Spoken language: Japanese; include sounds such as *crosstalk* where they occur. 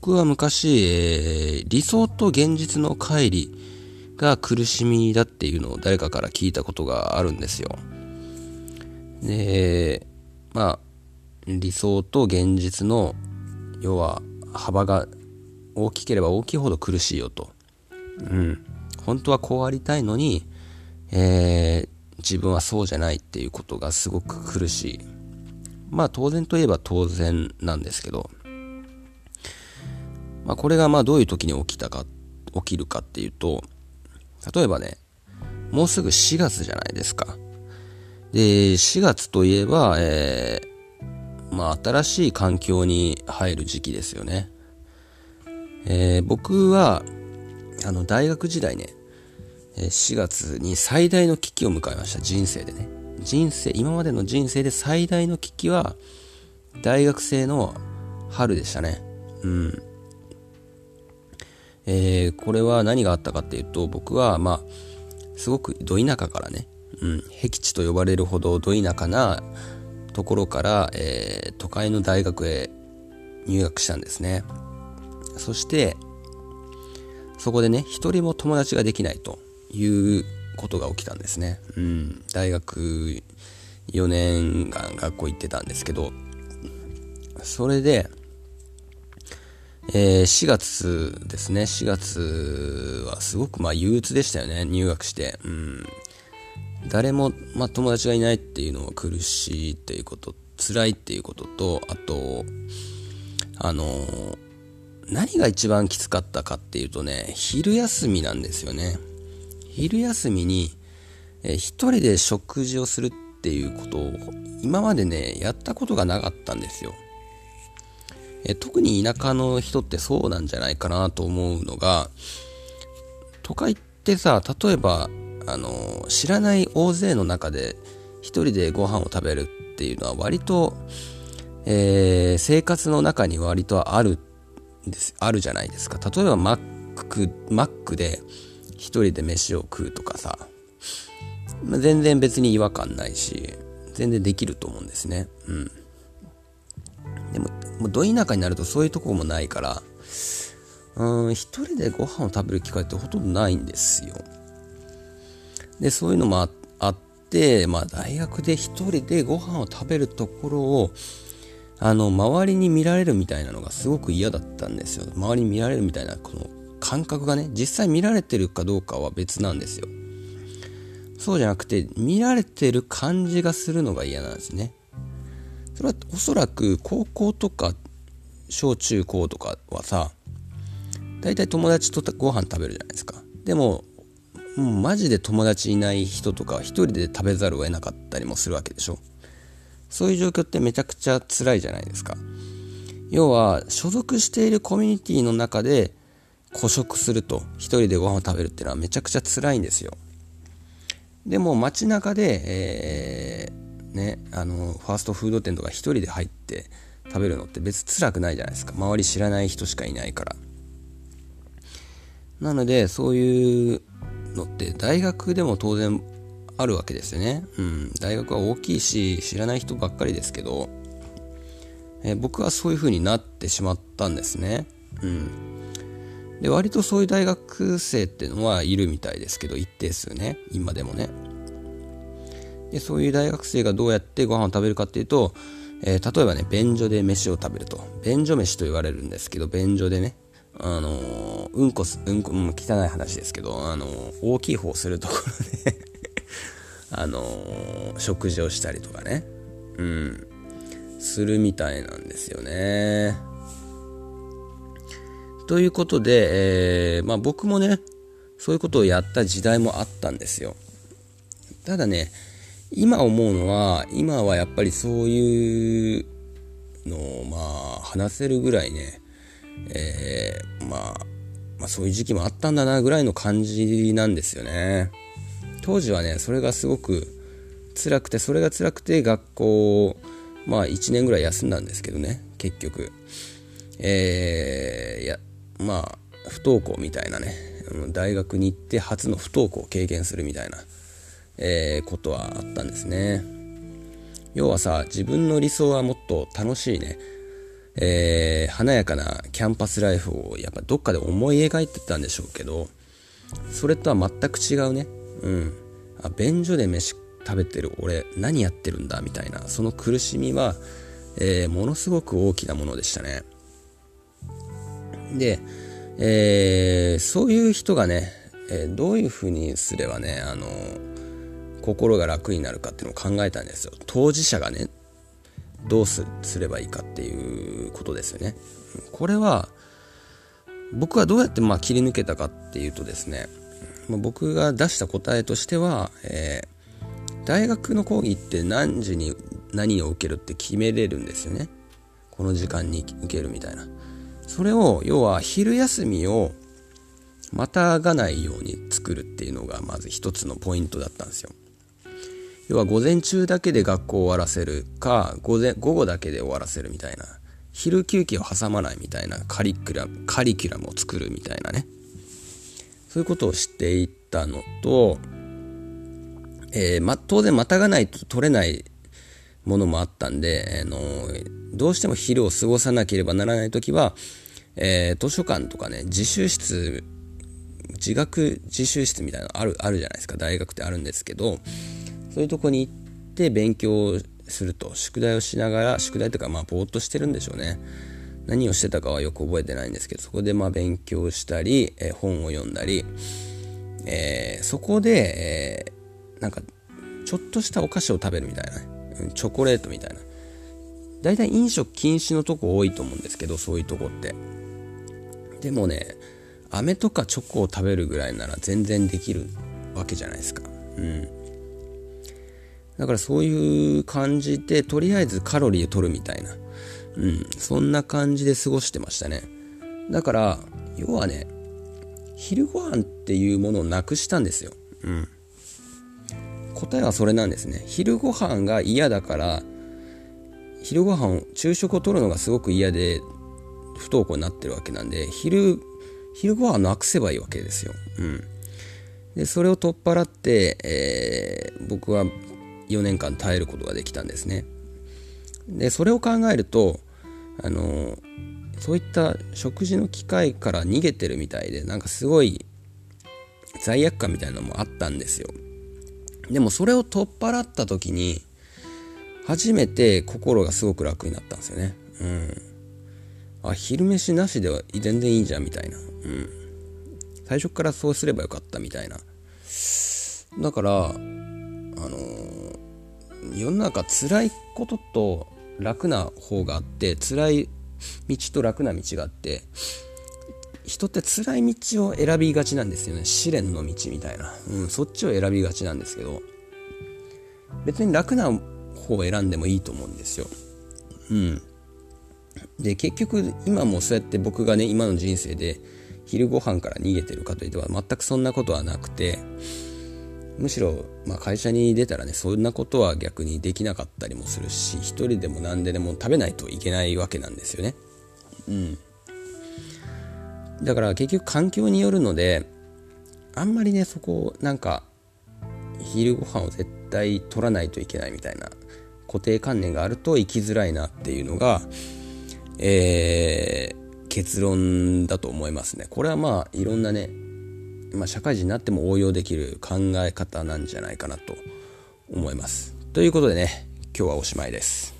僕は昔、えー、理想と現実の乖離が苦しみだっていうのを誰かから聞いたことがあるんですよ。で、まあ、理想と現実の、要は幅が大きければ大きいほど苦しいよと。うん。本当はこうありたいのに、えー、自分はそうじゃないっていうことがすごく苦しい。まあ当然といえば当然なんですけど、まあこれがまあどういう時に起きたか、起きるかっていうと、例えばね、もうすぐ4月じゃないですか。で、4月といえば、えー、まあ新しい環境に入る時期ですよね。えー、僕は、あの、大学時代ね、4月に最大の危機を迎えました、人生でね。人生、今までの人生で最大の危機は、大学生の春でしたね。うん。えー、これは何があったかっていうと、僕は、まあ、すごくど田舎からね、うん、僻地と呼ばれるほどど田舎なところから、えー、都会の大学へ入学したんですね。そして、そこでね、一人も友達ができないということが起きたんですね。うん、大学4年間学校行ってたんですけど、それで、えー、4月ですね。4月はすごくまあ憂鬱でしたよね。入学して。うん。誰も、まあ、友達がいないっていうのは苦しいっていうこと、辛いっていうことと、あと、あのー、何が一番きつかったかっていうとね、昼休みなんですよね。昼休みに、えー、一人で食事をするっていうことを今までね、やったことがなかったんですよ。え特に田舎の人ってそうなんじゃないかなと思うのが、都会ってさ、例えば、あの、知らない大勢の中で一人でご飯を食べるっていうのは割と、えー、生活の中に割とあるです、あるじゃないですか。例えばマック、マックで一人で飯を食うとかさ、全然別に違和感ないし、全然できると思うんですね。うん。でも、もうど田舎になるとそういうとこもないから、うん、一人でご飯を食べる機会ってほとんどないんですよ。で、そういうのもあって、まあ大学で一人でご飯を食べるところを、あの、周りに見られるみたいなのがすごく嫌だったんですよ。周りに見られるみたいな、この感覚がね、実際見られてるかどうかは別なんですよ。そうじゃなくて、見られてる感じがするのが嫌なんですね。それはおそらく高校とか小中高とかはさ大体友達とご飯食べるじゃないですか。でももうマジで友達いない人とか一人で食べざるを得なかったりもするわけでしょ。そういう状況ってめちゃくちゃ辛いじゃないですか。要は所属しているコミュニティの中で孤食すると一人でご飯を食べるっていうのはめちゃくちゃ辛いんですよ。でも街中で、えーね、あの、ファーストフード店とか一人で入って食べるのって別に辛くないじゃないですか。周り知らない人しかいないから。なので、そういうのって大学でも当然あるわけですよね。うん。大学は大きいし、知らない人ばっかりですけど、え僕はそういう風になってしまったんですね。うん。で、割とそういう大学生っていうのはいるみたいですけど、一定数ね。今でもね。でそういう大学生がどうやってご飯を食べるかっていうと、えー、例えばね、便所で飯を食べると。便所飯と言われるんですけど、便所でね、あのー、うんこす、うんこ、う、汚い話ですけど、あのー、大きい方するところで *laughs* あのー、食事をしたりとかね、うん、するみたいなんですよね。ということで、えー、まあ僕もね、そういうことをやった時代もあったんですよ。ただね、今思うのは、今はやっぱりそういうのをまあ話せるぐらいね、えー、まあ、まあそういう時期もあったんだなぐらいの感じなんですよね。当時はね、それがすごく辛くて、それが辛くて学校、まあ1年ぐらい休んだんですけどね、結局。えー、いや、まあ、不登校みたいなね、大学に行って初の不登校を経験するみたいな。えー、ことはあったんですね。要はさ、自分の理想はもっと楽しいね、えー、華やかなキャンパスライフをやっぱどっかで思い描いてたんでしょうけどそれとは全く違うね。うん。あ便所で飯食べてる俺何やってるんだ？みたいなその苦しみは、えー、ものすごく大きなものでしたね。で、えー、そういう人がね、えー、どういうふうにすればねあの心が楽になるかっていうのを考えたんですよ。当事者がねどうすればいいかっていうことですよね。これは僕はどうやってまあ切り抜けたかっていうとですね僕が出した答えとしては、えー、大学の講義って何時に何を受けるって決めれるんですよね。この時間に受けるみたいな。それを要は昼休みをまたがないように作るっていうのがまず一つのポイントだったんですよ。要は午前中だけで学校を終わらせるか午前午後だけで終わらせるみたいな。昼休憩を挟まないみたいなカリキュラムカリキュラムを作るみたいなね。そういうことをしていったのと、えー、ま、当然またがないと取れないものもあったんで、あのどうしても昼を過ごさなければならない時は、えー、図書館とかね自習室自学自習室みたいなのあるあるじゃないですか。大学ってあるんですけどそういうとこに行って勉強すると宿題をしながら宿題とかまあぼーっとしてるんでしょうね。何をしてたかはよく覚えてないんですけどそこでまあ勉強したり、えー、本を読んだり、えー、そこで、えー、なんかちょっとしたお菓子を食べるみたいなね。チョコレートみたいな。大体飲食禁止のとこ多いと思うんですけどそういうとこって。でもね飴とかチョコを食べるぐらいなら全然できるわけじゃないですか。うん。だからそういう感じでとりあえずカロリーを取るみたいなうん、そんな感じで過ごしてましたね。だから、要はね、昼ご飯っていうものをなくしたんですよ。うん。答えはそれなんですね。昼ご飯が嫌だから、昼ご飯を、昼食をとるのがすごく嫌で、不登校になってるわけなんで、昼、昼ご飯なくせばいいわけですよ。うん。で、それを取っ払って、えー、僕は4年間耐えることができたんですね。で、それを考えると、あのそういった食事の機会から逃げてるみたいでなんかすごい罪悪感みたいなのもあったんですよ。でもそれを取っ払った時に初めて心がすごく楽になったんですよね。うん。あ昼飯なしでは全然いいじゃんみたいな。うん。最初からそうすればよかったみたいな。だからあのー、世の中辛いことと楽な方があって辛い道と楽な道があって人って辛い道を選びがちなんですよね。試練の道みたいな、うん、そっちを選びがちなんですけど別に楽な方を選んでもいいと思うんですよ。うん。で結局今もそうやって僕がね今の人生で昼ご飯から逃げてるかといっては全くそんなことはなくてむしろ、まあ、会社に出たらねそんなことは逆にできなかったりもするし一人でも何ででも食べないといけないわけなんですよね。うん。だから結局環境によるのであんまりねそこなんか昼ご飯を絶対取らないといけないみたいな固定観念があると生きづらいなっていうのがえー、結論だと思いますね。これはまあいろんなねまあ、社会人になっても応用できる考え方なんじゃないかなと思います。ということでね、今日はおしまいです。